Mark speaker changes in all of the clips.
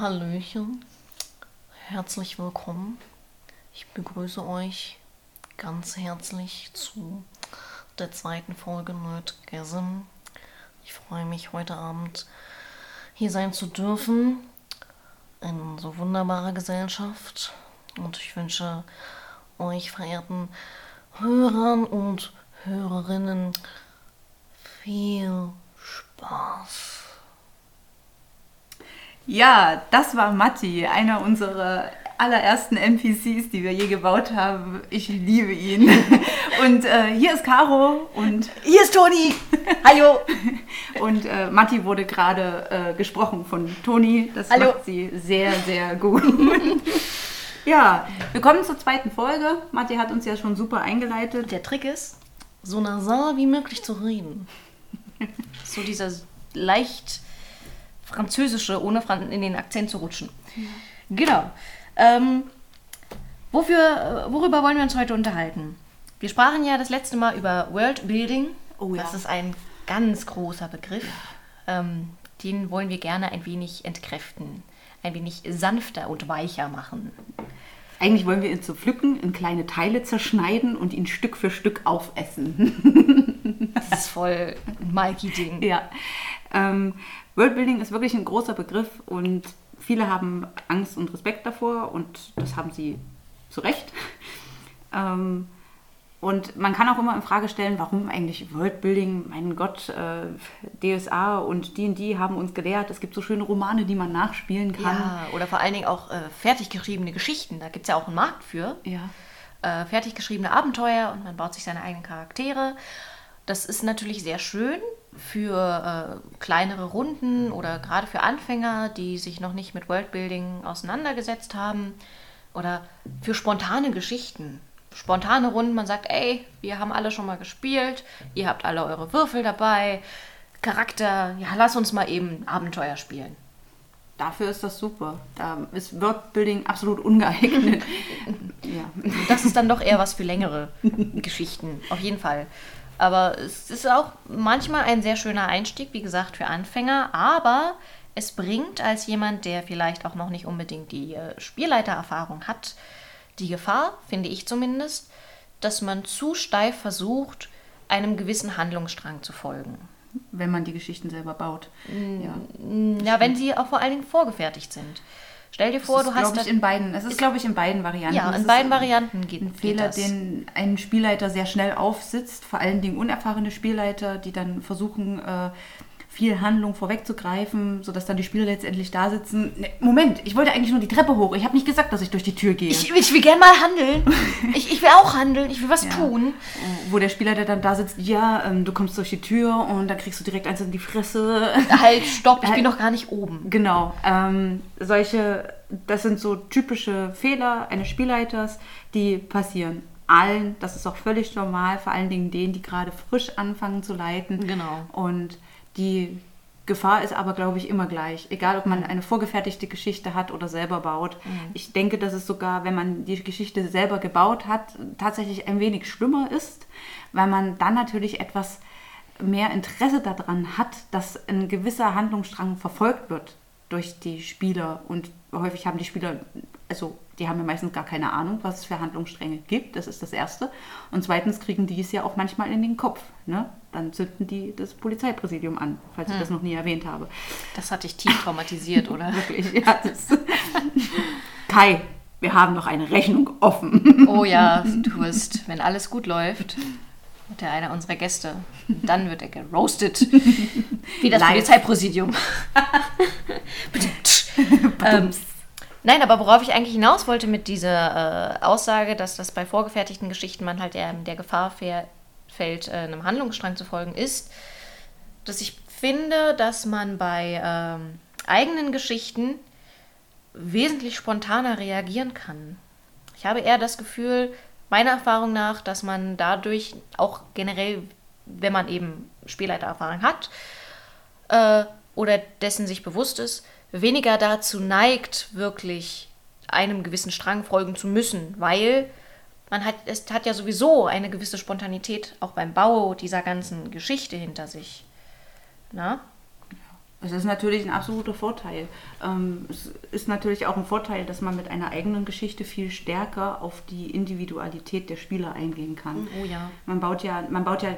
Speaker 1: Hallöchen, herzlich willkommen. Ich begrüße euch ganz herzlich zu der zweiten Folge Nerdgasm. Ich freue mich heute Abend hier sein zu dürfen in so wunderbarer Gesellschaft und ich wünsche euch verehrten Hörern und Hörerinnen viel Spaß.
Speaker 2: Ja, das war Matti, einer unserer allerersten NPCs, die wir je gebaut haben. Ich liebe ihn. Und äh, hier ist Caro und
Speaker 1: hier ist Toni. Hallo.
Speaker 2: und äh, Matti wurde gerade äh, gesprochen von Toni. Das
Speaker 1: Hallo.
Speaker 2: macht sie sehr, sehr gut. ja, wir kommen zur zweiten Folge. Matti hat uns ja schon super eingeleitet.
Speaker 1: Der Trick ist, so nasal wie möglich zu reden. So dieser leicht französische, ohne Fran in den Akzent zu rutschen. Genau. Ähm, wofür, worüber wollen wir uns heute unterhalten? Wir sprachen ja das letzte Mal über Worldbuilding.
Speaker 2: Oh ja.
Speaker 1: Das ist ein ganz großer Begriff. Ähm, den wollen wir gerne ein wenig entkräften, ein wenig sanfter und weicher machen.
Speaker 2: Eigentlich wollen wir ihn zu pflücken, in kleine Teile zerschneiden und ihn Stück für Stück aufessen.
Speaker 1: Das ist voll ein Mikey-Ding.
Speaker 2: Ja. Ähm, Worldbuilding ist wirklich ein großer Begriff und viele haben Angst und Respekt davor und das haben sie zu Recht. Ähm, und man kann auch immer in Frage stellen, warum eigentlich Worldbuilding? Mein Gott, äh, DSA und D&D haben uns gelehrt, es gibt so schöne Romane, die man nachspielen kann.
Speaker 1: Ja, oder vor allen Dingen auch äh, fertig geschriebene Geschichten. Da gibt es ja auch einen Markt für.
Speaker 2: Ja.
Speaker 1: Äh, fertig geschriebene Abenteuer und man baut sich seine eigenen Charaktere. Das ist natürlich sehr schön für äh, kleinere Runden oder gerade für Anfänger, die sich noch nicht mit Worldbuilding auseinandergesetzt haben. Oder für spontane Geschichten. Spontane Runden, man sagt, ey, wir haben alle schon mal gespielt, ihr habt alle eure Würfel dabei, Charakter, ja, lass uns mal eben Abenteuer spielen.
Speaker 2: Dafür ist das super. Da ist Worldbuilding absolut ungeeignet. ja.
Speaker 1: Das ist dann doch eher was für längere Geschichten, auf jeden Fall. Aber es ist auch manchmal ein sehr schöner Einstieg, wie gesagt, für Anfänger. Aber es bringt als jemand, der vielleicht auch noch nicht unbedingt die äh, Spielleitererfahrung hat, die Gefahr, finde ich zumindest, dass man zu steif versucht, einem gewissen Handlungsstrang zu folgen.
Speaker 2: Wenn man die Geschichten selber baut. Ja.
Speaker 1: Ja, wenn sie auch vor allen Dingen vorgefertigt sind. Stell dir vor,
Speaker 2: das
Speaker 1: du
Speaker 2: ist,
Speaker 1: hast
Speaker 2: glaube ich,
Speaker 1: da-
Speaker 2: in beiden. Es ist, glaube ich, in beiden Varianten.
Speaker 1: ja, in
Speaker 2: ist
Speaker 1: beiden Varianten geht,
Speaker 2: Ein
Speaker 1: geht
Speaker 2: Fehler,
Speaker 1: das.
Speaker 2: den ein Spielleiter sehr schnell aufsitzt, vor allen Dingen unerfahrene Spielleiter, die dann versuchen, äh, viel Handlung vorwegzugreifen, sodass dann die Spieler letztendlich da sitzen. Ne, Moment, ich wollte eigentlich nur die Treppe hoch. Ich habe nicht gesagt, dass ich durch die Tür gehe.
Speaker 1: ich, ich will gerne mal handeln. Ich, ich will auch handeln. Ich will was
Speaker 2: Ja.
Speaker 1: tun.
Speaker 2: Wo der Spielleiter dann da sitzt, ja, ähm, du kommst durch die Tür und dann kriegst du direkt eins in die Fresse.
Speaker 1: Halt, stopp, ich
Speaker 2: Äh,
Speaker 1: bin noch gar nicht oben.
Speaker 2: Genau. Ähm, solche, das sind so typische Fehler eines Spielleiters, die passieren allen. Das ist auch völlig normal, vor allen Dingen denen, die gerade frisch anfangen zu leiten.
Speaker 1: Genau.
Speaker 2: Und die Gefahr ist aber, glaube ich, immer gleich. Egal, ob man eine vorgefertigte Geschichte hat oder selber baut. Ich denke, dass es sogar, wenn man die Geschichte selber gebaut hat, tatsächlich ein wenig schlimmer ist, weil man dann natürlich etwas mehr Interesse daran hat, dass ein gewisser Handlungsstrang verfolgt wird durch die Spieler. Und häufig haben die Spieler, also die haben ja meistens gar keine Ahnung, was es für Handlungsstränge gibt. Das ist das Erste. Und zweitens kriegen die es ja auch manchmal in den Kopf. Ne? Dann zünden die das Polizeipräsidium an, falls ich das noch nie erwähnt habe.
Speaker 1: Das hat dich tief traumatisiert, oder?
Speaker 2: Wirklich, ja. Kai, wir haben noch eine Rechnung offen.
Speaker 1: Oh ja, du wirst, wenn alles gut läuft, wird er einer unserer Gäste. Dann wird er geroastet. Wie das
Speaker 2: Live.
Speaker 1: Polizeipräsidium. ähm, nein, aber worauf ich eigentlich hinaus wollte mit dieser äh, Aussage, dass das bei vorgefertigten Geschichten man halt eher in der Gefahr fähr- fällt, äh, einem Handlungsstrang zu folgen, ist, dass ich finde, dass man bei ähm, eigenen Geschichten wesentlich spontaner reagieren kann. Ich habe eher das Gefühl, meiner Erfahrung nach, dass man dadurch auch generell, wenn man eben Spielleitererfahrung hat äh, oder dessen sich bewusst ist, weniger dazu neigt, wirklich einem gewissen Strang folgen zu müssen, weil man hat, es hat ja sowieso eine gewisse Spontanität auch beim Bau dieser ganzen Geschichte hinter sich. Na?
Speaker 2: Es ist natürlich ein absoluter Vorteil. Ähm, es ist natürlich auch ein Vorteil, dass man mit einer eigenen Geschichte viel stärker auf die Individualität der Spieler eingehen kann.
Speaker 1: Oh ja.
Speaker 2: Man baut ja, man baut ja,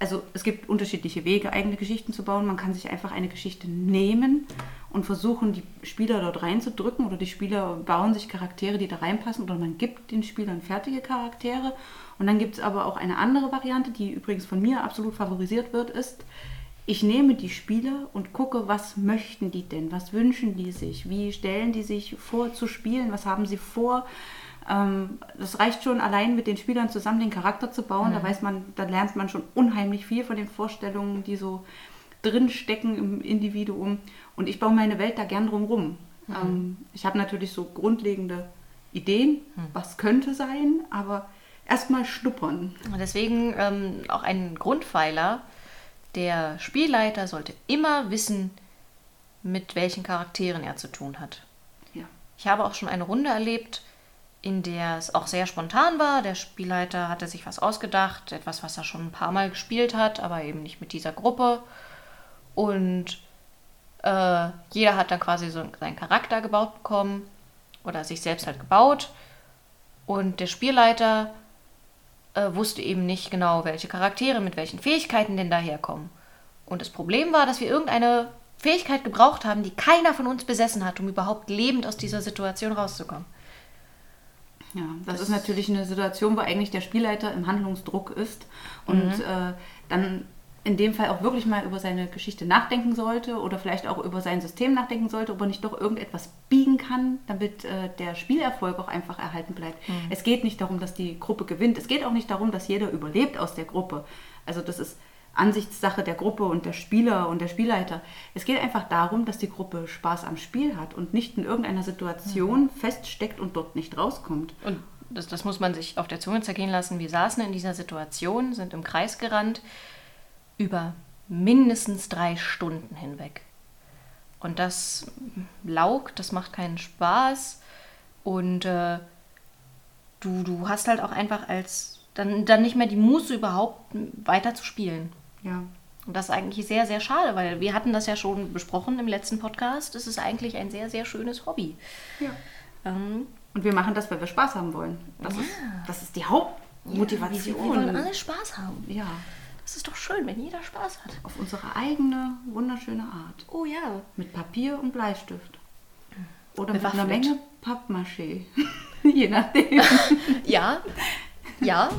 Speaker 2: also es gibt unterschiedliche Wege, eigene Geschichten zu bauen. Man kann sich einfach eine Geschichte nehmen und versuchen, die Spieler dort reinzudrücken oder die Spieler bauen sich Charaktere, die da reinpassen oder man gibt den Spielern fertige Charaktere. Und dann gibt es aber auch eine andere Variante, die übrigens von mir absolut favorisiert wird, ist, ich nehme die Spieler und gucke, was möchten die denn, was wünschen die sich, wie stellen die sich vor zu spielen, was haben sie vor. Ähm, das reicht schon allein mit den Spielern zusammen den Charakter zu bauen. Mhm. Da weiß man, da lernt man schon unheimlich viel von den Vorstellungen, die so drin stecken im Individuum. Und ich baue meine Welt da gern drumrum. Mhm. Ähm, ich habe natürlich so grundlegende Ideen, mhm. was könnte sein, aber erstmal schnuppern.
Speaker 1: Deswegen ähm, auch ein Grundpfeiler der Spielleiter sollte immer wissen, mit welchen Charakteren er zu tun hat.
Speaker 2: Ja.
Speaker 1: Ich habe auch schon eine Runde erlebt, in der es auch sehr spontan war. Der Spielleiter hatte sich was ausgedacht, etwas, was er schon ein paar Mal gespielt hat, aber eben nicht mit dieser Gruppe. Und äh, jeder hat dann quasi so seinen Charakter gebaut bekommen oder sich selbst halt gebaut. Und der Spielleiter äh, wusste eben nicht genau, welche Charaktere mit welchen Fähigkeiten denn daherkommen. Und das Problem war, dass wir irgendeine Fähigkeit gebraucht haben, die keiner von uns besessen hat, um überhaupt lebend aus dieser Situation rauszukommen.
Speaker 2: Ja, das, das ist natürlich eine Situation, wo eigentlich der Spielleiter im Handlungsdruck ist und mhm. äh, dann in dem Fall auch wirklich mal über seine Geschichte nachdenken sollte oder vielleicht auch über sein System nachdenken sollte, ob er nicht doch irgendetwas biegen kann, damit äh, der Spielerfolg auch einfach erhalten bleibt. Mhm. Es geht nicht darum, dass die Gruppe gewinnt. Es geht auch nicht darum, dass jeder überlebt aus der Gruppe. Also das ist Ansichtssache der Gruppe und der Spieler und der Spielleiter. Es geht einfach darum, dass die Gruppe Spaß am Spiel hat und nicht in irgendeiner Situation mhm. feststeckt und dort nicht rauskommt.
Speaker 1: Und das, das muss man sich auf der Zunge zergehen lassen. Wir saßen in dieser Situation, sind im Kreis gerannt über mindestens drei Stunden hinweg. Und das laugt, das macht keinen Spaß. Und äh, du, du hast halt auch einfach als dann, dann nicht mehr die Muße überhaupt weiter zu spielen.
Speaker 2: Ja.
Speaker 1: Und das ist eigentlich sehr, sehr schade, weil wir hatten das ja schon besprochen im letzten Podcast. Es ist eigentlich ein sehr, sehr schönes Hobby.
Speaker 2: Ja. Ähm, und wir machen das, weil wir Spaß haben wollen. Das, ja. ist, das ist die Hauptmotivation. Ja, wir
Speaker 1: wollen alle Spaß haben.
Speaker 2: Ja.
Speaker 1: Das ist doch schön, wenn jeder Spaß hat.
Speaker 2: Auf unsere eigene, wunderschöne Art.
Speaker 1: Oh ja.
Speaker 2: Mit Papier und Bleistift. Oder mit einer Menge Pappmaché. Je nachdem.
Speaker 1: ja. Ja.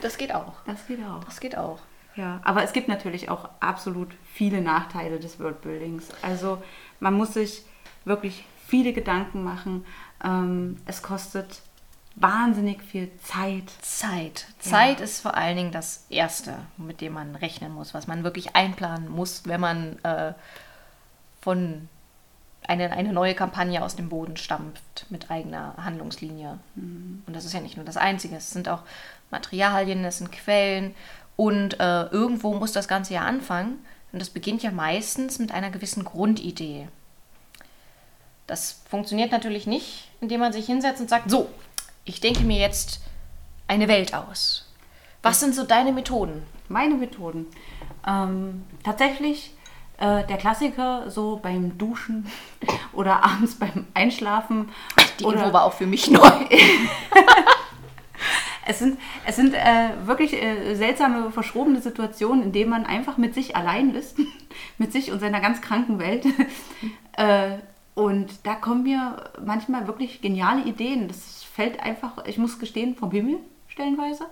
Speaker 1: Das geht auch.
Speaker 2: Das geht auch.
Speaker 1: Das geht auch.
Speaker 2: Ja, aber es gibt natürlich auch absolut viele Nachteile des Worldbuildings. Also man muss sich wirklich viele Gedanken machen. Ähm, es kostet wahnsinnig viel Zeit.
Speaker 1: Zeit. Zeit ja. ist vor allen Dingen das Erste, mit dem man rechnen muss, was man wirklich einplanen muss, wenn man äh, von eine, eine neue Kampagne aus dem Boden stampft mit eigener Handlungslinie. Mhm. Und das ist ja nicht nur das Einzige, es sind auch Materialien, es sind Quellen und äh, irgendwo muss das Ganze ja anfangen. Und das beginnt ja meistens mit einer gewissen Grundidee. Das funktioniert natürlich nicht, indem man sich hinsetzt und sagt, so, ich denke mir jetzt eine Welt aus. Was sind so deine Methoden?
Speaker 2: Meine Methoden. Ähm, tatsächlich äh, der Klassiker so beim Duschen oder abends beim Einschlafen.
Speaker 1: Die oder Info war auch für mich neu.
Speaker 2: es sind, es sind äh, wirklich äh, seltsame, verschrobene Situationen, in denen man einfach mit sich allein ist, mit sich und seiner ganz kranken Welt. äh, und da kommen mir manchmal wirklich geniale Ideen. Das fällt einfach, ich muss gestehen, vom Himmel stellenweise.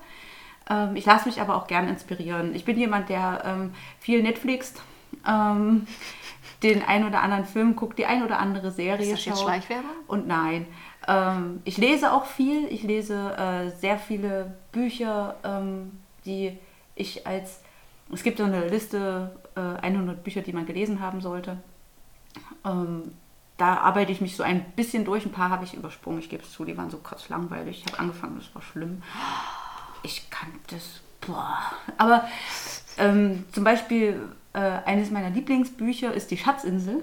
Speaker 2: Ähm, ich lasse mich aber auch gern inspirieren. Ich bin jemand, der ähm, viel Netflixt, ähm, den ein oder anderen Film guckt, die ein oder andere Serie
Speaker 1: Ist das jetzt Schleichwerbung?
Speaker 2: Und nein. Ähm, ich lese auch viel. Ich lese äh, sehr viele Bücher, ähm, die ich als... Es gibt so eine Liste, äh, 100 Bücher, die man gelesen haben sollte. Da arbeite ich mich so ein bisschen durch. Ein paar habe ich übersprungen. Ich gebe es zu, die waren so kurz langweilig. Ich habe angefangen, das war schlimm. Ich kann das. Boah. Aber ähm, zum Beispiel äh, eines meiner Lieblingsbücher ist Die Schatzinsel.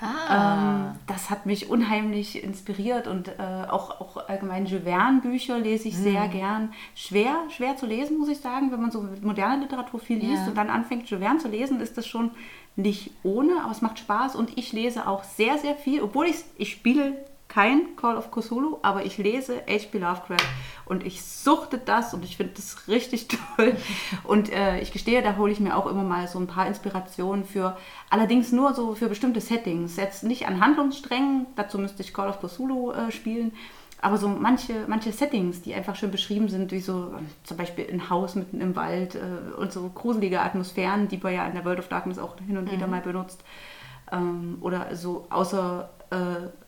Speaker 2: Ah. Ähm, das hat mich unheimlich inspiriert und äh, auch, auch allgemein Jules Verne-Bücher lese ich mhm. sehr gern. Schwer, schwer zu lesen, muss ich sagen, wenn man so moderne Literatur viel liest ja. und dann anfängt, Jules zu lesen, ist das schon nicht ohne, aber es macht Spaß und ich lese auch sehr, sehr viel, obwohl ich, ich spiele kein Call of Cthulhu, aber ich lese H.P. Lovecraft und ich suchte das und ich finde das richtig toll. Und äh, ich gestehe, da hole ich mir auch immer mal so ein paar Inspirationen für, allerdings nur so für bestimmte Settings. Jetzt nicht an Handlungssträngen, dazu müsste ich Call of Cthulhu äh, spielen, aber so manche, manche Settings, die einfach schön beschrieben sind, wie so äh, zum Beispiel ein Haus mitten im Wald äh, und so gruselige Atmosphären, die man ja in der World of Darkness auch hin und mhm. wieder mal benutzt. Ähm, oder so außer äh,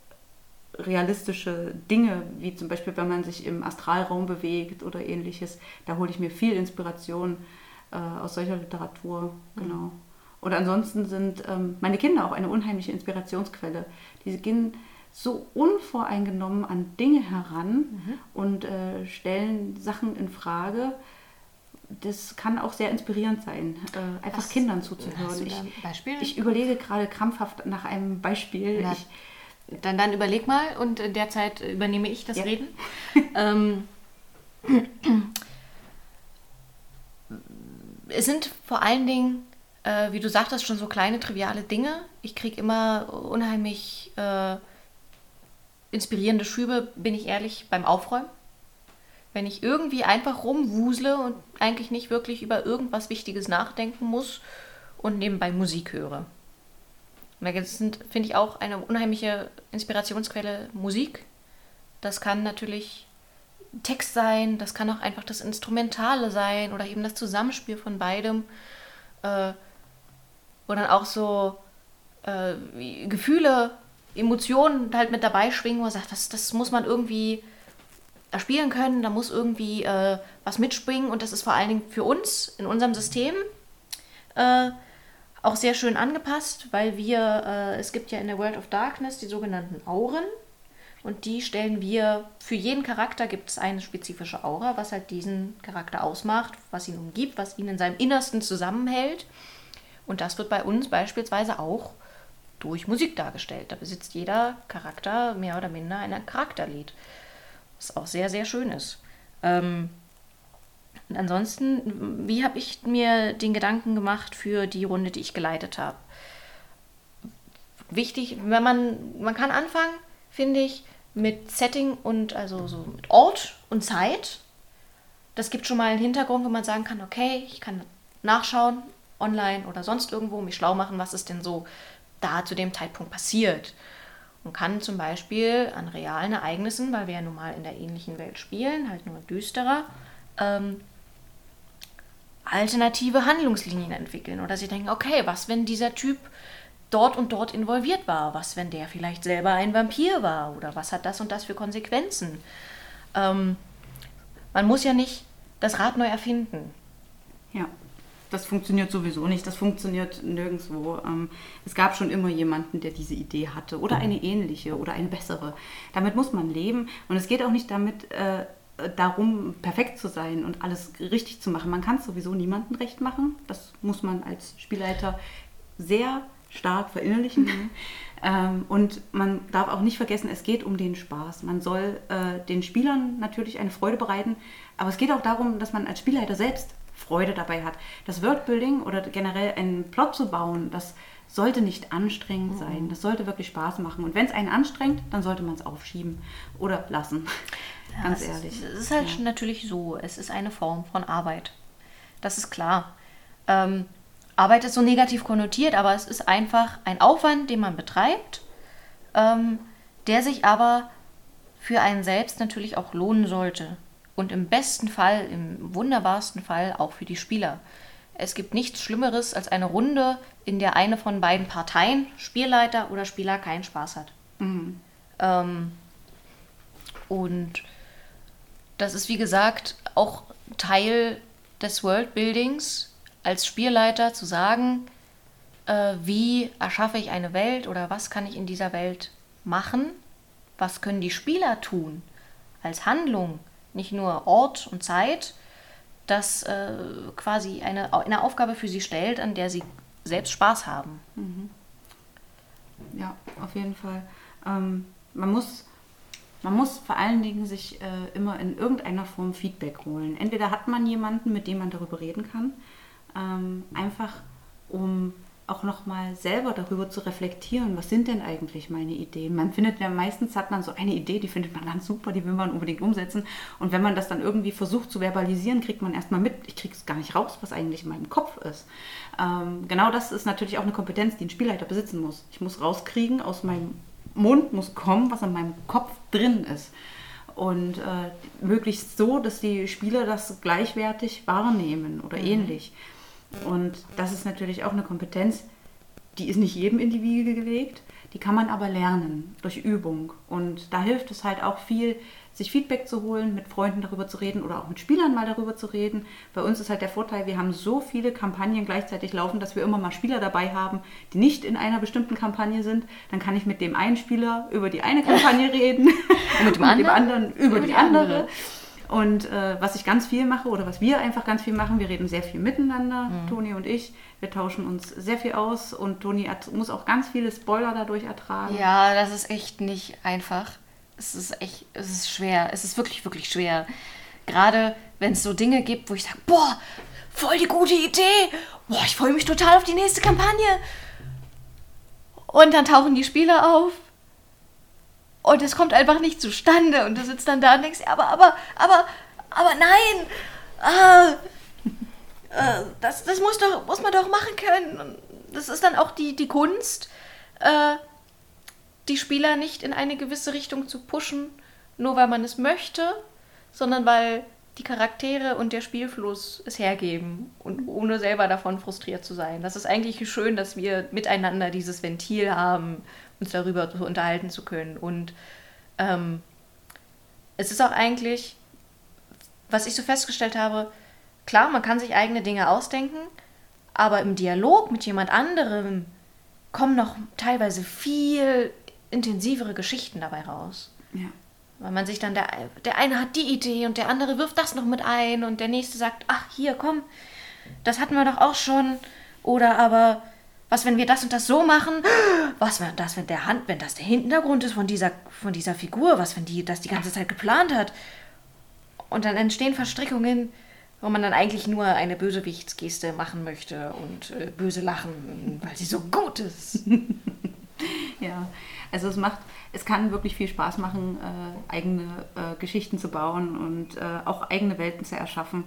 Speaker 2: realistische Dinge, wie zum Beispiel, wenn man sich im Astralraum bewegt oder ähnliches. Da hole ich mir viel Inspiration äh, aus solcher Literatur. Genau. Mhm. Oder ansonsten sind ähm, meine Kinder auch eine unheimliche Inspirationsquelle. Die gehen so unvoreingenommen an Dinge heran mhm. und äh, stellen Sachen in Frage. Das kann auch sehr inspirierend sein, äh, einfach Was, Kindern zuzuhören. Ich, ich, überlege gerade krampfhaft nach einem Beispiel.
Speaker 1: Na, ich, dann, dann überleg mal und in der Zeit übernehme ich das ja. Reden. ähm, es sind vor allen Dingen, äh, wie du sagtest, schon so kleine, triviale Dinge. Ich kriege immer unheimlich äh, inspirierende Schübe, bin ich ehrlich, beim Aufräumen. Wenn ich irgendwie einfach rumwusle und eigentlich nicht wirklich über irgendwas Wichtiges nachdenken muss und nebenbei Musik höre. Und da sind, finde ich, auch eine unheimliche Inspirationsquelle Musik. Das kann natürlich Text sein, das kann auch einfach das Instrumentale sein oder eben das Zusammenspiel von beidem. Äh, wo dann auch so äh, Gefühle, Emotionen halt mit dabei schwingen, wo man sagt, das, das muss man irgendwie erspielen können, da muss irgendwie äh, was mitspringen und das ist vor allen Dingen für uns in unserem System äh, auch sehr schön angepasst, weil wir, äh, es gibt ja in der World of Darkness die sogenannten Auren und die stellen wir, für jeden Charakter gibt es eine spezifische Aura, was halt diesen Charakter ausmacht, was ihn umgibt, was ihn in seinem Innersten zusammenhält. Und das wird bei uns beispielsweise auch durch Musik dargestellt. Da besitzt jeder Charakter mehr oder minder ein Charakterlied, was auch sehr, sehr schön ist. Ähm, und ansonsten, wie habe ich mir den Gedanken gemacht für die Runde, die ich geleitet habe? Wichtig, wenn man, man kann anfangen, finde ich, mit Setting und also so mit Ort und Zeit. Das gibt schon mal einen Hintergrund, wo man sagen kann, okay, ich kann nachschauen, online oder sonst irgendwo, mich schlau machen, was ist denn so da zu dem Zeitpunkt passiert. Und kann zum Beispiel an realen Ereignissen, weil wir ja nun mal in der ähnlichen Welt spielen, halt nur düsterer, ähm, alternative Handlungslinien entwickeln. Oder sie denken, okay, was, wenn dieser Typ dort und dort involviert war? Was, wenn der vielleicht selber ein Vampir war? Oder was hat das und das für Konsequenzen? Ähm, man muss ja nicht das Rad neu erfinden.
Speaker 2: Ja, das funktioniert sowieso nicht. Das funktioniert nirgendwo. Ähm, es gab schon immer jemanden, der diese Idee hatte oder eine ähnliche oder eine bessere. Damit muss man leben. Und es geht auch nicht damit, äh, darum, perfekt zu sein und alles richtig zu machen. Man kann es sowieso niemandem recht machen. Das muss man als Spielleiter sehr stark verinnerlichen. Mhm. Ähm, und man darf auch nicht vergessen, es geht um den Spaß. Man soll äh, den Spielern natürlich eine Freude bereiten, aber es geht auch darum, dass man als Spielleiter selbst Freude dabei hat. Das Wordbuilding oder generell einen Plot zu bauen, das sollte nicht anstrengend mhm. sein. Das sollte wirklich Spaß machen. Und wenn es einen anstrengt, dann sollte man es aufschieben oder lassen.
Speaker 1: Ja, Ganz es ehrlich. Ist, es ist halt ja. natürlich so. Es ist eine Form von Arbeit. Das ist klar. Ähm, Arbeit ist so negativ konnotiert, aber es ist einfach ein Aufwand, den man betreibt, ähm, der sich aber für einen selbst natürlich auch lohnen sollte. Und im besten Fall, im wunderbarsten Fall auch für die Spieler. Es gibt nichts Schlimmeres als eine Runde, in der eine von beiden Parteien, Spielleiter oder Spieler, keinen Spaß hat. Mhm. Ähm, und das ist, wie gesagt, auch Teil des Worldbuildings als Spielleiter zu sagen, äh, wie erschaffe ich eine Welt oder was kann ich in dieser Welt machen, was können die Spieler tun als Handlung, nicht nur Ort und Zeit, das äh, quasi eine, eine Aufgabe für sie stellt, an der sie selbst Spaß haben. Mhm.
Speaker 2: ja, auf jeden Fall. Ähm, man muss man muss vor allen Dingen sich äh, immer in irgendeiner Form Feedback holen. Entweder hat man jemanden, mit dem man darüber reden kann, ähm, einfach um auch nochmal selber darüber zu reflektieren, was sind denn eigentlich meine Ideen. Man findet ja meistens, hat man so eine Idee, die findet man ganz super, die will man unbedingt umsetzen. Und wenn man das dann irgendwie versucht zu verbalisieren, kriegt man erstmal mit, ich kriege es gar nicht raus, was eigentlich in meinem Kopf ist. Ähm, genau das ist natürlich auch eine Kompetenz, die ein Spielleiter besitzen muss. Ich muss rauskriegen, aus meinem Mund muss kommen, was in meinem Kopf drin ist. Und äh, möglichst so, dass die Spieler das gleichwertig wahrnehmen oder mhm. ähnlich. Und das ist natürlich auch eine Kompetenz, die ist nicht jedem in die Wiege gelegt, die kann man aber lernen durch Übung. Und da hilft es halt auch viel, sich Feedback zu holen, mit Freunden darüber zu reden oder auch mit Spielern mal darüber zu reden. Bei uns ist halt der Vorteil, wir haben so viele Kampagnen gleichzeitig laufen, dass wir immer mal Spieler dabei haben, die nicht in einer bestimmten Kampagne sind. Dann kann ich mit dem einen Spieler über die eine Kampagne reden und mit dem, und mit dem anderen über, über die, die andere. andere. Und äh, was ich ganz viel mache oder was wir einfach ganz viel machen, wir reden sehr viel miteinander, mhm. Toni und ich. Wir tauschen uns sehr viel aus und Toni muss auch ganz viele Spoiler dadurch ertragen.
Speaker 1: Ja, das ist echt nicht einfach. Es ist echt, es ist schwer. Es ist wirklich, wirklich schwer. Gerade wenn es so Dinge gibt, wo ich sage, boah, voll die gute Idee. Boah, ich freue mich total auf die nächste Kampagne. Und dann tauchen die Spieler auf und es kommt einfach nicht zustande. Und du sitzt dann da und denkst, aber, aber, aber, aber nein, ah, äh, das, das muss, doch, muss man doch machen können. das ist dann auch die, die Kunst, äh, die Spieler nicht in eine gewisse Richtung zu pushen, nur weil man es möchte, sondern weil die Charaktere und der Spielfluss es hergeben und ohne selber davon frustriert zu sein. Das ist eigentlich schön, dass wir miteinander dieses Ventil haben uns darüber zu unterhalten zu können. Und ähm, es ist auch eigentlich, was ich so festgestellt habe, klar, man kann sich eigene Dinge ausdenken, aber im Dialog mit jemand anderem kommen noch teilweise viel intensivere Geschichten dabei raus. Ja. Weil man sich dann, der, der eine hat die Idee und der andere wirft das noch mit ein und der nächste sagt, ach hier, komm, das hatten wir doch auch schon. Oder aber, was, wenn wir das und das so machen? Was, wenn das, wenn der Hand, wenn das der Hintergrund ist von dieser, von dieser Figur? Was, wenn die das die ganze Zeit geplant hat? Und dann entstehen Verstrickungen, wo man dann eigentlich nur eine Bösewichtsgeste machen möchte und äh, böse lachen, weil sie so gut ist.
Speaker 2: ja, also es macht, es kann wirklich viel Spaß machen, äh, eigene äh, Geschichten zu bauen und äh, auch eigene Welten zu erschaffen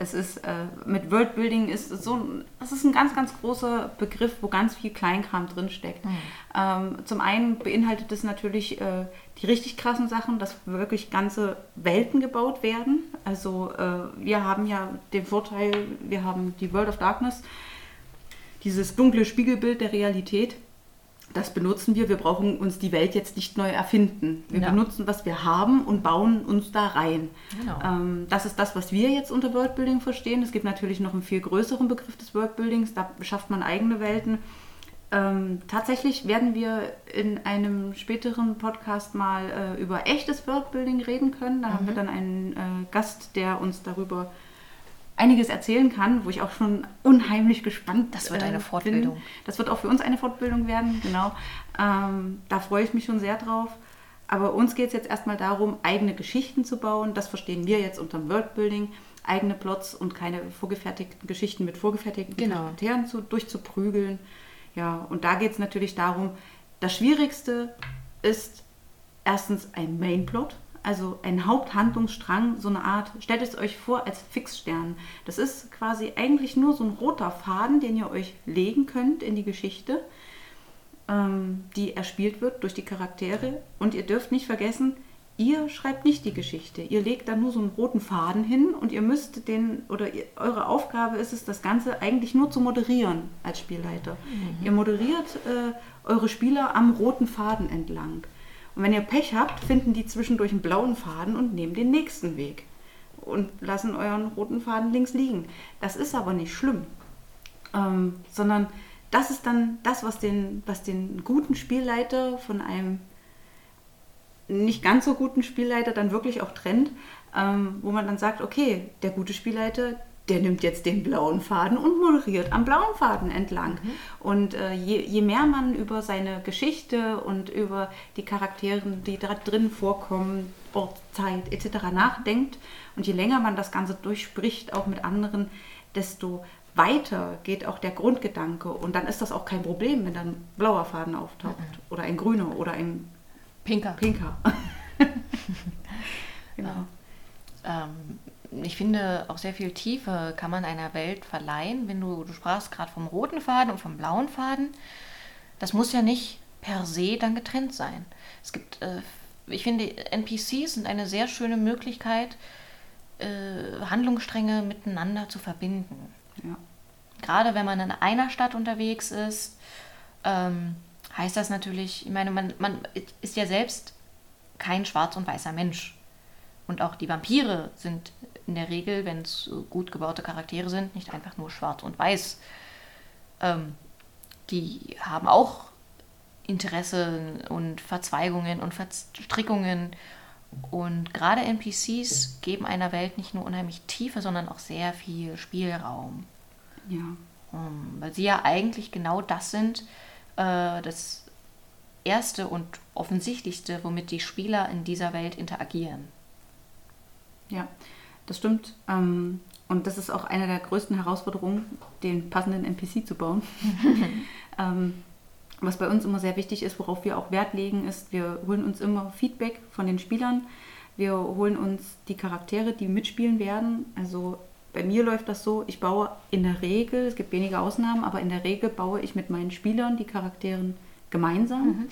Speaker 2: es ist äh, mit Worldbuilding ist so das ist ein ganz ganz großer Begriff, wo ganz viel Kleinkram drin steckt. Mhm. Ähm, zum einen beinhaltet es natürlich äh, die richtig krassen Sachen, dass wirklich ganze Welten gebaut werden. Also äh, wir haben ja den Vorteil, wir haben die World of Darkness, dieses dunkle Spiegelbild der Realität das benutzen wir. Wir brauchen uns die Welt jetzt nicht neu erfinden. Wir ja. benutzen, was wir haben und bauen uns da rein. Genau. Ähm, das ist das, was wir jetzt unter Worldbuilding verstehen. Es gibt natürlich noch einen viel größeren Begriff des Worldbuildings. Da schafft man eigene Welten. Ähm, tatsächlich werden wir in einem späteren Podcast mal äh, über echtes Worldbuilding reden können. Da mhm. haben wir mhm. dann einen äh, Gast, der uns darüber einiges erzählen kann, wo ich auch schon unheimlich gespannt
Speaker 1: Das wird eine äh, Fortbildung. Bin.
Speaker 2: Das wird auch für uns eine Fortbildung werden, genau. Ähm, da freue ich mich schon sehr drauf. Aber uns geht es jetzt erstmal darum, eigene Geschichten zu bauen. Das verstehen wir jetzt unter dem Worldbuilding. Eigene Plots und keine vorgefertigten Geschichten mit vorgefertigten genau. Charakteren zu, durchzuprügeln. Ja, und da geht es natürlich darum, das Schwierigste ist erstens ein Mainplot also ein Haupthandlungsstrang, so eine Art, stellt es euch vor als Fixstern. Das ist quasi eigentlich nur so ein roter Faden, den ihr euch legen könnt in die Geschichte, ähm, die erspielt wird durch die Charaktere. Und ihr dürft nicht vergessen, ihr schreibt nicht die Geschichte. Ihr legt da nur so einen roten Faden hin und ihr müsst den, oder ihr, eure Aufgabe ist es, das Ganze eigentlich nur zu moderieren als Spielleiter. Mhm. Ihr moderiert äh, eure Spieler am roten Faden entlang. Und wenn ihr Pech habt, finden die zwischendurch einen blauen Faden und nehmen den nächsten Weg. Und lassen euren roten Faden links liegen. Das ist aber nicht schlimm, ähm, sondern das ist dann das, was den, was den guten Spielleiter von einem nicht ganz so guten Spielleiter dann wirklich auch trennt, ähm, wo man dann sagt, okay, der gute Spielleiter, der nimmt jetzt den blauen Faden und moderiert am blauen Faden entlang. Mhm. Und äh, je, je, mehr man über seine Geschichte und über die Charaktere, die da drin vorkommen, Ort, Zeit etc. nachdenkt und je länger man das Ganze durchspricht, auch mit anderen, desto weiter geht auch der Grundgedanke. Und dann ist das auch kein Problem, wenn dann ein blauer Faden auftaucht mhm. oder ein grüner oder ein
Speaker 1: pinker.
Speaker 2: pinker.
Speaker 1: genau. Ähm, ich finde, auch sehr viel Tiefe kann man einer Welt verleihen, wenn du, du sprachst gerade vom roten Faden und vom blauen Faden. Das muss ja nicht per se dann getrennt sein. Es gibt, äh, ich finde, NPCs sind eine sehr schöne Möglichkeit, äh, Handlungsstränge miteinander zu verbinden. Ja. Gerade wenn man in einer Stadt unterwegs ist, ähm, heißt das natürlich, ich meine, man, man ist ja selbst kein schwarz und weißer Mensch. Und auch die Vampire sind in der Regel, wenn es gut gebaute Charaktere sind, nicht einfach nur schwarz und weiß. Ähm, die haben auch Interessen und Verzweigungen und Verstrickungen. Und gerade NPCs geben einer Welt nicht nur unheimlich Tiefe, sondern auch sehr viel Spielraum.
Speaker 2: Ja.
Speaker 1: Um, ähm, weil sie ja eigentlich genau das sind, äh, das erste und offensichtlichste, womit die Spieler in dieser Welt interagieren.
Speaker 2: Ja, das stimmt. Ähm, und das ist auch eine der größten Herausforderungen, den passenden NPC zu bauen. ähm, was bei uns immer sehr wichtig ist, worauf wir auch Wert legen, ist, wir holen uns immer Feedback von den Spielern. Wir holen uns die Charaktere, die mitspielen werden. Also bei mir läuft das so, ich baue in der Regel, es gibt wenige Ausnahmen, aber in der Regel baue ich mit meinen Spielern die Charakteren gemeinsam. Mhm.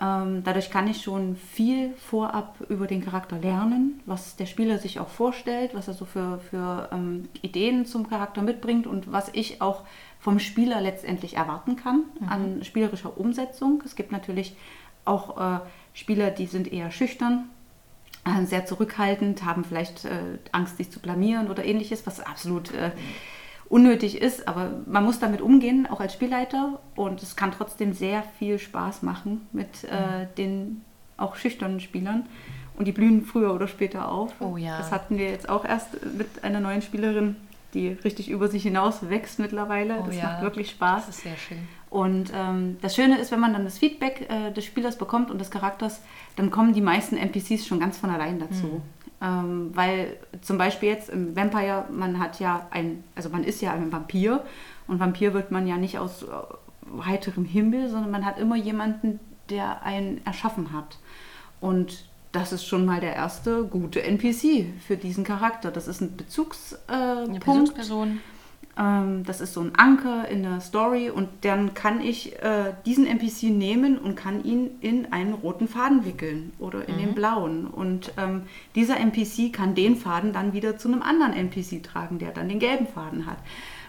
Speaker 2: Ähm, dadurch kann ich schon viel vorab über den Charakter lernen, was der Spieler sich auch vorstellt, was er so für, für ähm, Ideen zum Charakter mitbringt und was ich auch vom Spieler letztendlich erwarten kann mhm. an spielerischer Umsetzung. Es gibt natürlich auch äh, Spieler, die sind eher schüchtern, äh, sehr zurückhaltend, haben vielleicht äh, Angst, sich zu blamieren oder ähnliches, was absolut äh, unnötig ist, aber man muss damit umgehen, auch als Spielleiter. Und es kann trotzdem sehr viel Spaß machen mit äh, mhm. den auch schüchternen Spielern. Und die blühen früher oder später auf.
Speaker 1: Oh ja.
Speaker 2: Das hatten wir jetzt auch erst mit einer neuen Spielerin, die richtig über sich hinaus wächst mittlerweile. Oh das ja. macht wirklich Spaß.
Speaker 1: Das ist sehr schön.
Speaker 2: Und ähm, das Schöne ist, wenn man dann das Feedback äh, des Spielers bekommt und des Charakters, dann kommen die meisten NPCs schon ganz von allein dazu. Mhm. Ähm, weil zum Beispiel jetzt im Vampire, man hat ja ein, also man ist ja ein Vampir und Vampir wird man ja nicht aus äh, heiterem Himmel, sondern man hat immer jemanden, der einen erschaffen hat. Und das ist schon mal der erste gute NPC für diesen Charakter. Das ist ein Bezugspunkt. Äh, Eine Bezugsperson. Ähm, das ist so ein Anker in der Story und dann kann ich äh, diesen NPC nehmen und kann ihn in einen roten Faden wickeln oder in mhm. den blauen. Und ähm, dieser NPC kann den Faden dann wieder zu einem anderen NPC tragen, der dann den gelben Faden hat.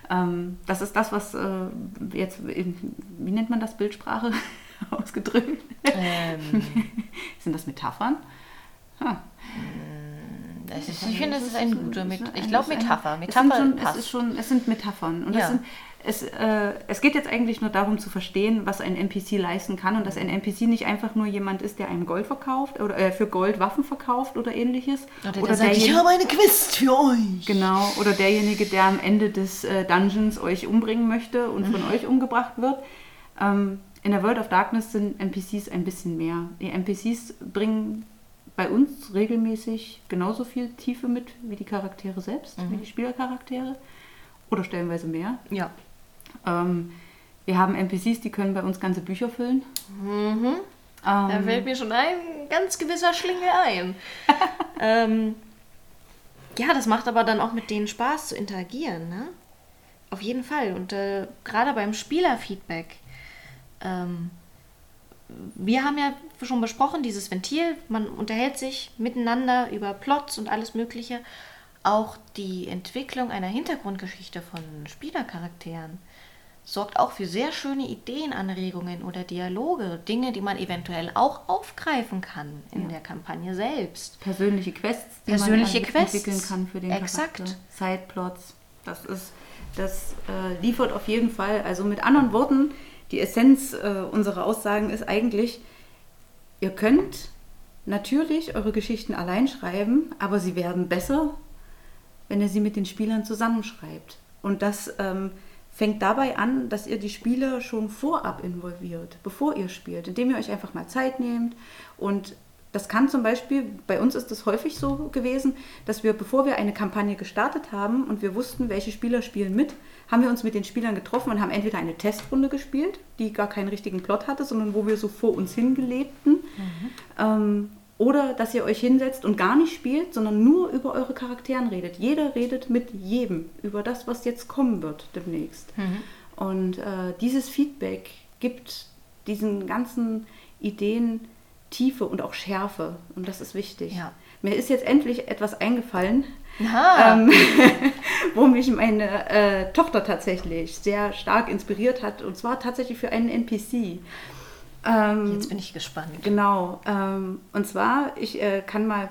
Speaker 2: Ähm, das ist das, was äh, jetzt, in, wie nennt man das, Bildsprache ausgedrückt? Ähm. Sind das Metaphern?
Speaker 1: Huh. Das ist, ich finde, es ist ein guter Met Ich glaube Metapher. Metapher
Speaker 2: schon, passt. Es, ist schon, es sind Metaphern. Und ja. sind, es, äh, es geht jetzt eigentlich nur darum zu verstehen, was ein NPC leisten kann und dass ein NPC nicht einfach nur jemand ist, der einem Gold verkauft oder äh, für Gold Waffen verkauft oder ähnliches.
Speaker 1: Oder, oder sagt, ich habe eine Quest für euch.
Speaker 2: Genau, oder derjenige, der am Ende des äh, Dungeons euch umbringen möchte und von mhm. euch umgebracht wird. Ähm, in der World of Darkness sind NPCs ein bisschen mehr. Die NPCs bringen bei uns regelmäßig genauso viel Tiefe mit wie die Charaktere selbst, mhm. wie die Spielercharaktere. Oder stellenweise mehr.
Speaker 1: Ja.
Speaker 2: Ähm, wir haben NPCs, die können bei uns ganze Bücher füllen.
Speaker 1: Mhm. Ähm, da fällt mir schon ein ganz gewisser Schlingel ein. ähm, ja, das macht aber dann auch mit denen Spaß zu interagieren, ne? Auf jeden Fall. Und äh, gerade beim Spielerfeedback ähm, wir haben ja schon besprochen, dieses Ventil, man unterhält sich miteinander über Plots und alles Mögliche. Auch die Entwicklung einer Hintergrundgeschichte von Spielercharakteren sorgt auch für sehr schöne Ideenanregungen oder Dialoge, Dinge, die man eventuell auch aufgreifen kann in ja. der Kampagne selbst.
Speaker 2: Persönliche Quests,
Speaker 1: die Persönliche man Quests.
Speaker 2: entwickeln kann für den
Speaker 1: Exakt.
Speaker 2: Charakter. Sideplots. Das ist, das äh, liefert auf jeden Fall. Also mit anderen Worten, die Essenz äh, unserer Aussagen ist eigentlich, ihr könnt natürlich eure Geschichten allein schreiben, aber sie werden besser, wenn ihr sie mit den Spielern zusammenschreibt. Und das ähm, fängt dabei an, dass ihr die Spieler schon vorab involviert, bevor ihr spielt, indem ihr euch einfach mal Zeit nehmt. Und das kann zum Beispiel, bei uns ist das häufig so gewesen, dass wir, bevor wir eine Kampagne gestartet haben und wir wussten, welche Spieler spielen mit, haben wir uns mit den Spielern getroffen und haben entweder eine Testrunde gespielt, die gar keinen richtigen Plot hatte, sondern wo wir so vor uns hingelebten. Mhm. Ähm, oder dass ihr euch hinsetzt und gar nicht spielt, sondern nur über eure Charakteren redet. Jeder redet mit jedem über das, was jetzt kommen wird demnächst. Mhm. Und äh, dieses Feedback gibt diesen ganzen Ideen Tiefe und auch Schärfe. Und das ist wichtig. Ja. Mir ist jetzt endlich etwas eingefallen, ähm, wo mich meine äh, Tochter tatsächlich sehr stark inspiriert hat. Und zwar tatsächlich für einen NPC.
Speaker 1: Ähm, Jetzt bin ich gespannt.
Speaker 2: Genau. Ähm, und zwar, ich äh, kann mal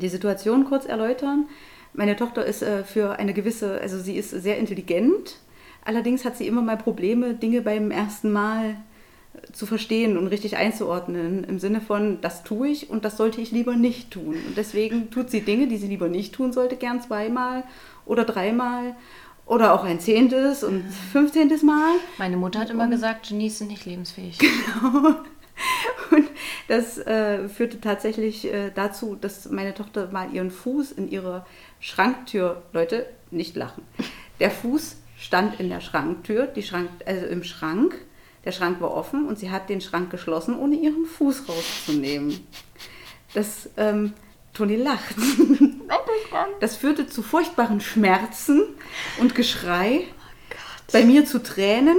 Speaker 2: die Situation kurz erläutern. Meine Tochter ist äh, für eine gewisse, also sie ist sehr intelligent. Allerdings hat sie immer mal Probleme, Dinge beim ersten Mal zu verstehen und richtig einzuordnen. Im Sinne von, das tue ich und das sollte ich lieber nicht tun. Und deswegen tut sie Dinge, die sie lieber nicht tun sollte, gern zweimal oder dreimal oder auch ein zehntes und fünfzehntes Mal.
Speaker 1: Meine Mutter hat immer und, gesagt, Genies sind nicht lebensfähig. Genau.
Speaker 2: Und das äh, führte tatsächlich äh, dazu, dass meine Tochter mal ihren Fuß in ihre Schranktür, Leute, nicht lachen. Der Fuß stand in der Schranktür, die Schrank, also im Schrank. Der Schrank war offen und sie hat den Schrank geschlossen, ohne ihren Fuß rauszunehmen. Das ähm, Toni lacht. Das führte zu furchtbaren Schmerzen und Geschrei. Oh bei mir zu Tränen.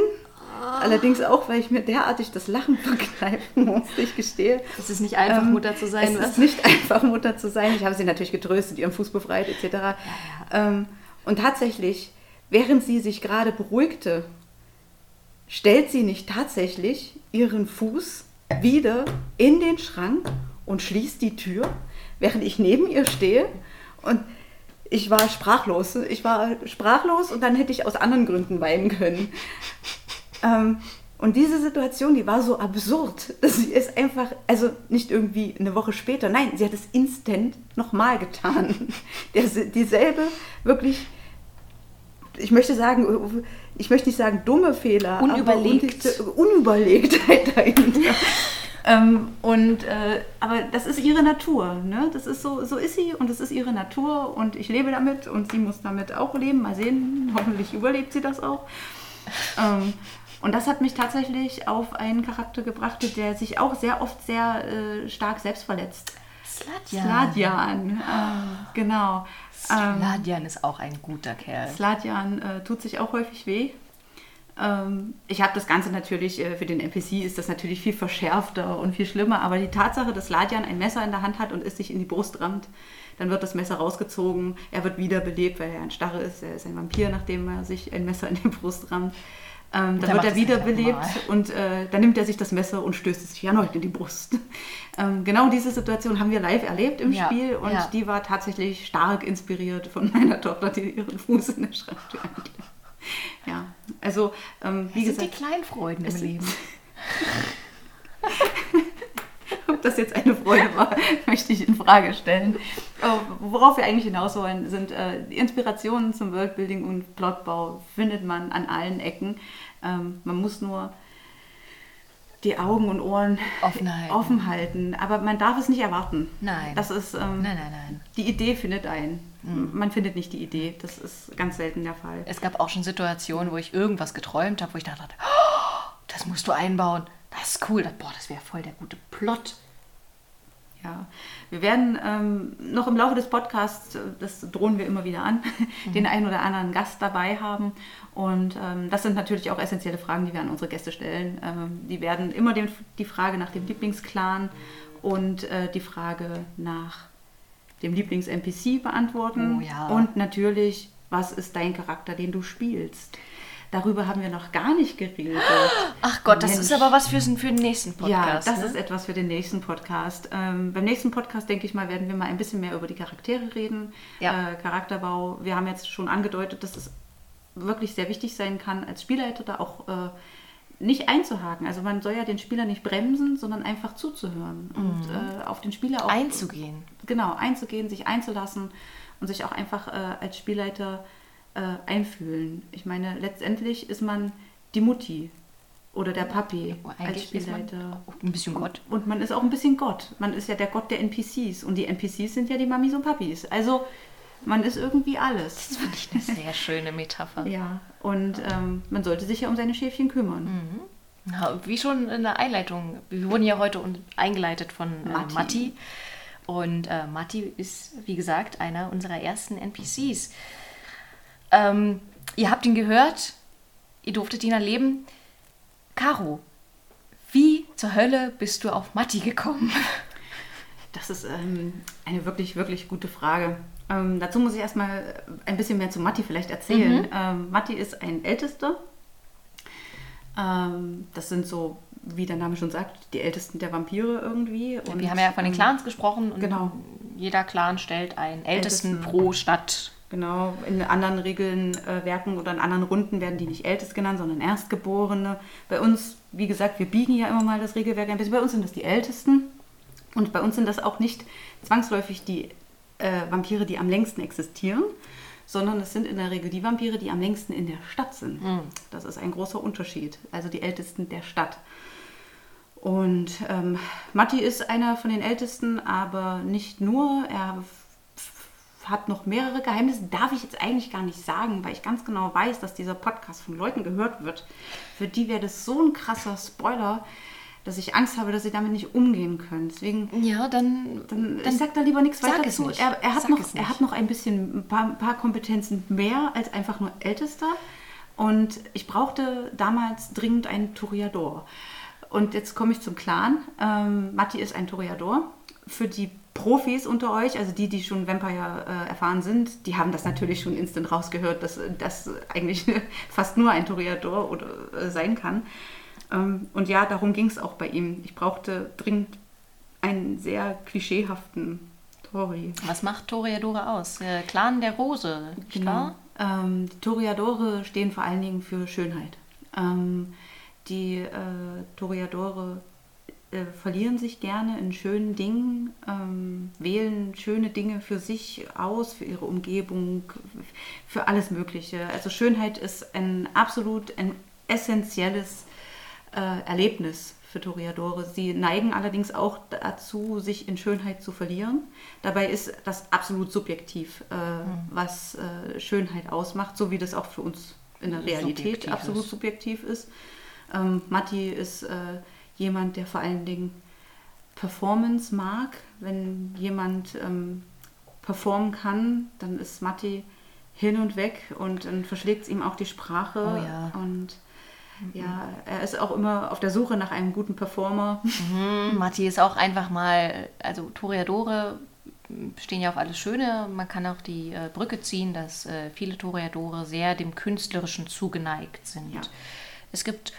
Speaker 2: Allerdings auch, weil ich mir derartig das Lachen verkneifen musste, ich gestehe.
Speaker 1: Es ist nicht einfach, ähm, Mutter zu sein.
Speaker 2: Es was? ist nicht einfach, Mutter zu sein. Ich habe sie natürlich getröstet, ihren Fuß befreit, etc. Ja, ja. Ähm, und tatsächlich, während sie sich gerade beruhigte, stellt sie nicht tatsächlich ihren Fuß wieder in den Schrank und schließt die Tür während ich neben ihr stehe und ich war sprachlos. Ich war sprachlos und dann hätte ich aus anderen Gründen weinen können. Ähm, und diese Situation, die war so absurd, dass sie es einfach, also nicht irgendwie eine Woche später, nein, sie hat es instant nochmal getan. Der, dieselbe, wirklich, ich möchte sagen, ich möchte nicht sagen dumme Fehler,
Speaker 1: Unüberlegt.
Speaker 2: aber Unüberlegtheit dahinter. Ähm, und, äh, aber das ist ihre Natur. Ne? Das ist so, so ist sie und das ist ihre Natur und ich lebe damit und sie muss damit auch leben. Mal sehen, hoffentlich überlebt sie das auch. Ähm, und das hat mich tatsächlich auf einen Charakter gebracht, der sich auch sehr oft sehr äh, stark selbst verletzt.
Speaker 1: Sladjan.
Speaker 2: Sladjan, äh, genau.
Speaker 1: Sladjan ähm, ist auch ein guter Kerl.
Speaker 2: Sladjan äh, tut sich auch häufig weh. Ähm, ich habe das Ganze natürlich, äh, für den NPC ist das natürlich viel verschärfter und viel schlimmer, aber die Tatsache, dass Ladian ein Messer in der Hand hat und es sich in die Brust rammt, dann wird das Messer rausgezogen, er wird wiederbelebt, weil er ein Starre ist, er ist ein Vampir, nachdem er sich ein Messer in die Brust rammt. Ähm, dann wird er wiederbelebt und äh, dann nimmt er sich das Messer und stößt es sich erneut in die Brust. Ähm, genau diese Situation haben wir live erlebt im ja, Spiel und ja. die war tatsächlich stark inspiriert von meiner Tochter, die ihren Fuß in der Schranktür einklemmt. Ja, also ähm, wie
Speaker 1: das
Speaker 2: gesagt.
Speaker 1: sind die Kleinfreuden im Leben.
Speaker 2: Ob das jetzt eine Freude war, möchte ich in Frage stellen. Aber worauf wir eigentlich hinaus wollen, sind äh, die Inspirationen zum Worldbuilding und Plotbau findet man an allen Ecken. Ähm, man muss nur die Augen und Ohren
Speaker 1: offen halten.
Speaker 2: offen halten. Aber man darf es nicht erwarten.
Speaker 1: Nein.
Speaker 2: Das ist, ähm,
Speaker 1: nein, nein, nein.
Speaker 2: Die Idee findet ein. Mhm. Man findet nicht die Idee. Das ist ganz selten der Fall.
Speaker 1: Es gab auch schon Situationen, wo ich irgendwas geträumt habe, wo ich dachte, oh, das musst du einbauen. Das ist cool. Boah, das wäre voll der gute Plot.
Speaker 2: Ja, wir werden ähm, noch im Laufe des Podcasts, das drohen wir immer wieder an, mhm. den einen oder anderen Gast dabei haben. Und ähm, das sind natürlich auch essentielle Fragen, die wir an unsere Gäste stellen. Ähm, die werden immer den, die Frage nach dem Lieblingsclan und äh, die Frage nach dem Lieblings-NPC beantworten.
Speaker 1: Oh, ja.
Speaker 2: Und natürlich, was ist dein Charakter, den du spielst? Darüber haben wir noch gar nicht geredet.
Speaker 1: Ach Gott, Mensch. das ist aber was für, für den nächsten Podcast.
Speaker 2: Ja, das ne? ist etwas für den nächsten Podcast. Ähm, beim nächsten Podcast, denke ich mal, werden wir mal ein bisschen mehr über die Charaktere reden. Ja. Äh, Charakterbau. Wir haben jetzt schon angedeutet, dass es wirklich sehr wichtig sein kann, als Spielleiter da auch äh, nicht einzuhaken. Also man soll ja den Spieler nicht bremsen, sondern einfach zuzuhören und äh, auf den Spieler auch
Speaker 1: Einzugehen.
Speaker 2: Genau, einzugehen, sich einzulassen und sich auch einfach äh, als Spielleiter äh, einfühlen. Ich meine, letztendlich ist man die Mutti oder der Papi
Speaker 1: Oh,
Speaker 2: als Spielleiter.
Speaker 1: auch ein bisschen Gott.
Speaker 2: Und man ist auch ein bisschen Gott. Man ist ja der Gott der NPCs. Und die NPCs sind ja die Mamis und Papis. Also man ist irgendwie alles.
Speaker 1: Das finde ich eine sehr schöne Metapher.
Speaker 2: Ja, und ähm, man sollte sich ja um seine Schäfchen kümmern.
Speaker 1: Na, Wie schon in der Einleitung, wir wurden ja heute eingeleitet von äh,
Speaker 2: Matti.
Speaker 1: Matti. Und äh, Matti ist, wie gesagt, einer unserer ersten NPCs. Ähm, ihr habt ihn gehört, ihr durftet ihn erleben. Caro, wie zur Hölle bist du auf Matti gekommen?
Speaker 2: Das ist ähm, eine wirklich, wirklich gute Frage. Ähm, dazu muss ich erstmal ein bisschen mehr zu Matti vielleicht erzählen. Ähm, Matti ist ein Ältester. Ähm, das sind so, wie der Name schon sagt, die Ältesten der Vampire irgendwie. Und,
Speaker 1: wir haben ja von den
Speaker 2: ähm,
Speaker 1: Clans gesprochen und
Speaker 2: genau.
Speaker 1: jeder Clan stellt einen Ältesten,
Speaker 2: Ältesten.
Speaker 1: pro Stadt.
Speaker 2: Genau, in anderen Regeln, äh, Werken oder in anderen Runden werden die nicht Ältest genannt, sondern Erstgeborene. Bei uns, wie gesagt, wir biegen ja immer mal das Regelwerk ein bisschen. Bei uns sind das die Ältesten. Und bei uns sind das auch nicht zwangsläufig die äh, Vampire, die am längsten existieren, sondern es sind in der Regel die Vampire, die am längsten in der Stadt sind. Das ist ein großer Unterschied. Also die Ältesten der Stadt. Und ähm, Matti ist einer von den Ältesten, aber nicht nur. Er hat noch mehrere Geheimnisse. Darf ich jetzt eigentlich gar nicht sagen, weil ich ganz genau weiß, dass dieser Podcast von Leuten gehört wird. Für die wäre das so ein krasser Spoiler, dass ich Angst habe, dass sie damit nicht umgehen können. Deswegen
Speaker 1: Ja, dann,
Speaker 2: dann, ich sag da lieber nichts weiter zu.
Speaker 1: nicht.
Speaker 2: Er, er, hat
Speaker 1: Sag
Speaker 2: noch, er hat noch ein bisschen, ein paar, ein paar Kompetenzen mehr als einfach nur Ältester. Und ich brauchte damals dringend einen Toreador. Und jetzt komme ich zum Clan. Ähm, Matti ist ein Toreador. Für die Profis unter euch, also die, die schon Vampire äh, erfahren sind, die haben das natürlich schon instant rausgehört, dass das eigentlich fast nur ein Toreador oder, äh, sein kann. Ähm, und ja, darum ging es auch bei ihm. Ich brauchte dringend einen sehr klischeehaften Tori.
Speaker 1: Was macht Toreadora aus? Der Clan der Rose, nicht
Speaker 2: Genau.
Speaker 1: wahr?
Speaker 2: Ähm, die Toreadore stehen vor allen Dingen für Schönheit. Ähm, die äh, Toreadore äh, verlieren sich gerne in schönen Dingen, ähm, wählen schöne Dinge für sich aus, für ihre Umgebung, für alles Mögliche. Also Schönheit ist ein absolut ein essentielles äh, Erlebnis für Toreadore. Sie neigen allerdings auch dazu, sich in Schönheit zu verlieren. Dabei ist das absolut subjektiv, äh, was äh, Schönheit ausmacht, so wie das auch für uns in der Realität
Speaker 1: Subjektiv
Speaker 2: absolut
Speaker 1: ist.
Speaker 2: subjektiv ist. Ähm, Matti ist äh, jemand, der vor allen Dingen Performance mag. Wenn jemand ähm, performen kann, dann ist Matti hin und weg und dann verschlägt es ihm auch die Sprache.
Speaker 1: Oh ja.
Speaker 2: Und ja, er ist auch immer auf der Suche nach einem guten Performer.
Speaker 1: Mhm, Matti ist auch einfach mal, also Toreadore stehen ja auf alles Schöne. Man kann auch die äh, Brücke ziehen, dass äh, viele Toreadore sehr dem Künstlerischen zugeneigt sind.
Speaker 2: Ja.
Speaker 1: Es gibt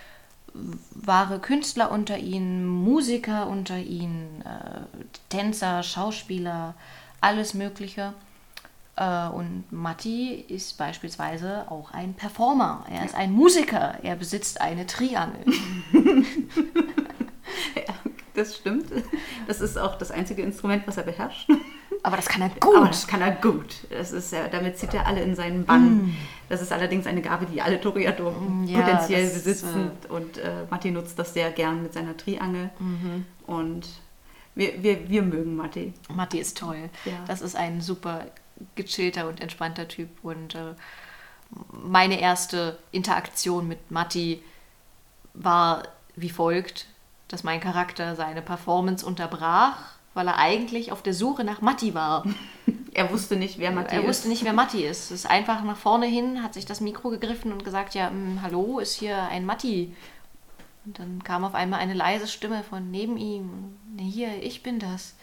Speaker 1: wahre Künstler unter ihnen, Musiker unter ihnen, äh, Tänzer, Schauspieler, alles Mögliche. Äh, und Matti ist beispielsweise auch ein Performer. Er ist ein Musiker. Er besitzt eine Triangel.
Speaker 2: Das stimmt. Das ist auch das einzige Instrument, was er beherrscht.
Speaker 1: Aber das kann er
Speaker 2: Aber
Speaker 1: gut.
Speaker 2: das kann er gut. Das ist ja, damit zieht er alle in seinen Bann. Das ist allerdings eine Gabe, die alle Toreador
Speaker 1: ja,
Speaker 2: potenziell
Speaker 1: ist,
Speaker 2: besitzen. Und äh, Matti nutzt das sehr gern mit seiner Triangel. Und wir, wir, wir mögen Matti.
Speaker 1: Matti ist toll.
Speaker 2: Ja.
Speaker 1: Das ist ein super gechillter und entspannter Typ. Und äh, meine erste Interaktion mit Matti war wie folgt, dass mein Charakter seine Performance unterbrach, weil er eigentlich auf der Suche nach Matti war.
Speaker 2: Er wusste nicht, wer Matti
Speaker 1: er
Speaker 2: ist.
Speaker 1: wusste nicht, wer Matti ist. Es ist einfach nach vorne hin, hat sich das Mikro gegriffen und gesagt, ja, mm, hallo, ist hier ein Matti. Und dann kam auf einmal eine leise Stimme von neben ihm. Hier, ich bin das.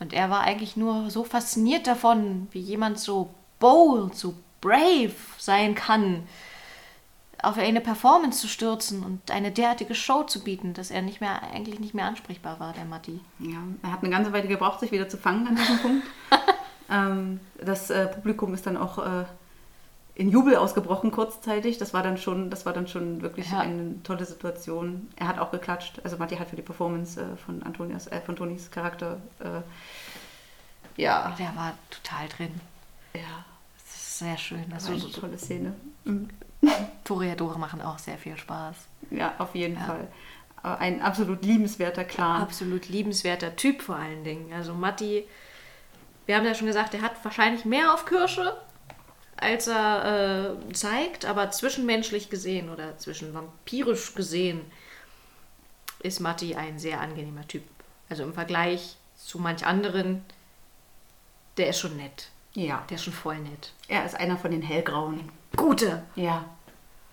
Speaker 1: Und er war eigentlich nur so fasziniert davon, wie jemand so bold, so brave sein kann, auf eine Performance zu stürzen und eine derartige Show zu bieten, dass er nicht mehr, eigentlich nicht mehr ansprechbar war, der Matti.
Speaker 2: Ja, er hat eine ganze Weile gebraucht, sich wieder zu fangen an diesem Punkt. ähm, das äh, Publikum ist dann auch äh, in Jubel ausgebrochen kurzzeitig. Das war dann schon, das war dann schon wirklich
Speaker 1: Ja.
Speaker 2: eine tolle Situation. Er hat auch geklatscht. Also Matti hat für die Performance äh, von Antonias, äh, von Tonis Charakter äh, ja,
Speaker 1: Der war total drin.
Speaker 2: ja,
Speaker 1: Das ist sehr schön.
Speaker 2: das
Speaker 1: Also,
Speaker 2: war
Speaker 1: so,
Speaker 2: eine tolle Szene.
Speaker 1: Toreadore machen auch sehr viel Spaß.
Speaker 2: Ja, auf jeden
Speaker 1: Ja.
Speaker 2: Fall. Äh, Ein absolut liebenswerter Clan.
Speaker 1: Absolut liebenswerter Typ vor allen Dingen. Also Matti, wir haben ja schon gesagt, er hat wahrscheinlich mehr auf Kirsche, als er äh, zeigt, aber zwischenmenschlich gesehen oder zwischen vampirisch gesehen ist Matti ein sehr angenehmer Typ. Also im Vergleich zu manch anderen, der ist schon nett.
Speaker 2: Ja,
Speaker 1: Der ist schon voll nett.
Speaker 2: er ist einer von den Hellgrauen.
Speaker 1: Gute!
Speaker 2: Ja,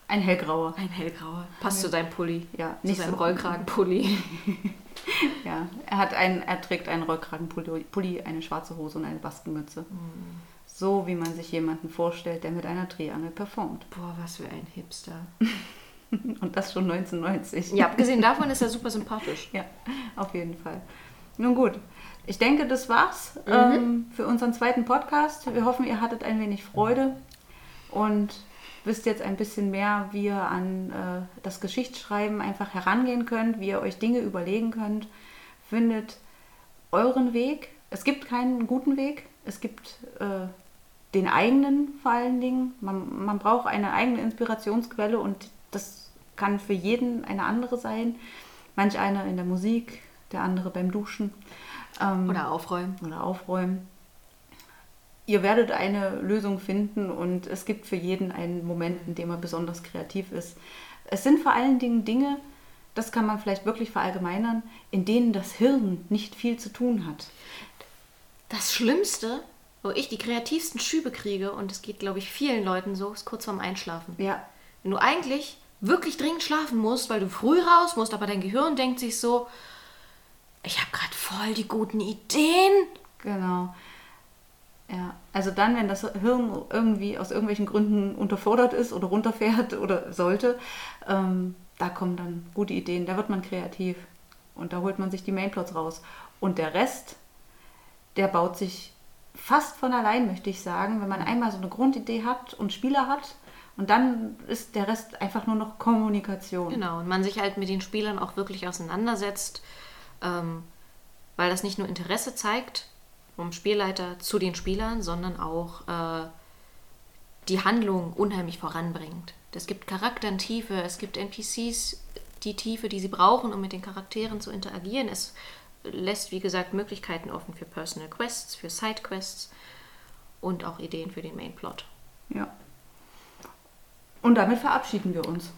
Speaker 2: ein Hellgrauer.
Speaker 1: Ein hellgrauer. Passt zu seinem Pulli.
Speaker 2: Ja,
Speaker 1: zu
Speaker 2: nicht
Speaker 1: seinem
Speaker 2: so-
Speaker 1: Rollkragenpulli.
Speaker 2: Ja, er, hat einen, er trägt einen Rollkragenpulli, Pulli, eine schwarze Hose und eine Baskenmütze. So wie man sich jemanden vorstellt, der mit einer Drehangel performt.
Speaker 1: Boah, was für ein Hipster.
Speaker 2: Und das schon 1990.
Speaker 1: Ja, abgesehen davon ist er super sympathisch.
Speaker 2: Ja, auf jeden Fall. Nun gut, ich denke, das war's ähm, für unseren zweiten Podcast. Wir hoffen, ihr hattet ein wenig Freude und wisst jetzt ein bisschen mehr, wie ihr an äh, das Geschichtsschreiben einfach herangehen könnt, wie ihr euch Dinge überlegen könnt. Findet euren Weg. Es gibt keinen guten Weg. Es gibt äh, den eigenen vor allen Dingen. Man, man braucht eine eigene Inspirationsquelle und das kann für jeden eine andere sein. Manch einer in der Musik, der andere beim Duschen ähm,
Speaker 1: Oder aufräumen.
Speaker 2: oder aufräumen. Ihr werdet eine Lösung finden und es gibt für jeden einen Moment, in dem er besonders kreativ ist. Es sind vor allen Dingen Dinge, das kann man vielleicht wirklich verallgemeinern, in denen das Hirn nicht viel zu tun hat.
Speaker 1: Das Schlimmste, wo ich die kreativsten Schübe kriege, und es geht, glaube ich, vielen Leuten so, ist kurz vorm Einschlafen.
Speaker 2: Ja,
Speaker 1: Wenn du eigentlich wirklich dringend schlafen musst, weil du früh raus musst, aber dein Gehirn denkt sich so, ich habe gerade voll die guten Ideen.
Speaker 2: Genau. Ja, also dann, wenn das Hirn irgendwie aus irgendwelchen Gründen unterfordert ist oder runterfährt oder sollte, ähm, da kommen dann gute Ideen, da wird man kreativ und da holt man sich die Mainplots raus. Und der Rest, der baut sich fast von allein, möchte ich sagen, wenn man einmal so eine Grundidee hat und Spieler hat und dann ist der Rest einfach nur noch Kommunikation.
Speaker 1: Genau, und man sich halt mit den Spielern auch wirklich auseinandersetzt, ähm, weil das nicht nur Interesse zeigt vom Spielleiter zu den Spielern, sondern auch äh, die Handlung unheimlich voranbringt. Es gibt Charakteren-Tiefe, es gibt NPCs, die Tiefe, die sie brauchen, um mit den Charakteren zu interagieren. Es lässt, wie gesagt, Möglichkeiten offen für Personal Quests, für Side Quests und auch Ideen für den Mainplot.
Speaker 2: Ja. Und damit verabschieden wir uns.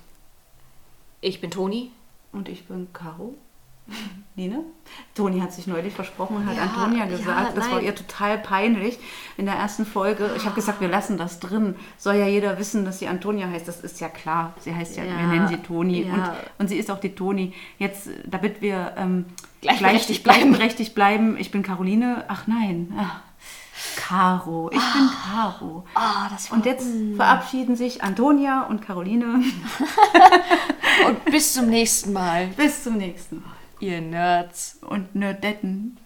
Speaker 1: Ich bin Toni.
Speaker 2: Und ich bin Caro. Line? Toni hat sich neulich versprochen und hat
Speaker 1: Ja,
Speaker 2: Antonia
Speaker 1: ja,
Speaker 2: gesagt, das war ihr total peinlich in der ersten Folge. Ich habe gesagt, wir lassen das drin. Soll ja jeder wissen, dass sie Antonia heißt. Das ist ja klar. Sie heißt ja,
Speaker 1: Ja,
Speaker 2: wir nennen sie Toni.
Speaker 1: ja.
Speaker 2: Und, und sie ist auch die Toni. Jetzt, damit wir ähm,
Speaker 1: Gleichberechtigt
Speaker 2: gleich-
Speaker 1: bleiben.
Speaker 2: gleichberechtigt bleiben. Ich bin Caroline. Ach nein. Ach, Caro. Ich bin Caro.
Speaker 1: Ah, das
Speaker 2: Und jetzt verabschieden sich Antonia und Caroline.
Speaker 1: und bis zum nächsten Mal.
Speaker 2: Bis zum nächsten Mal.
Speaker 1: Ihr Nerds.
Speaker 2: Und Nerdetten.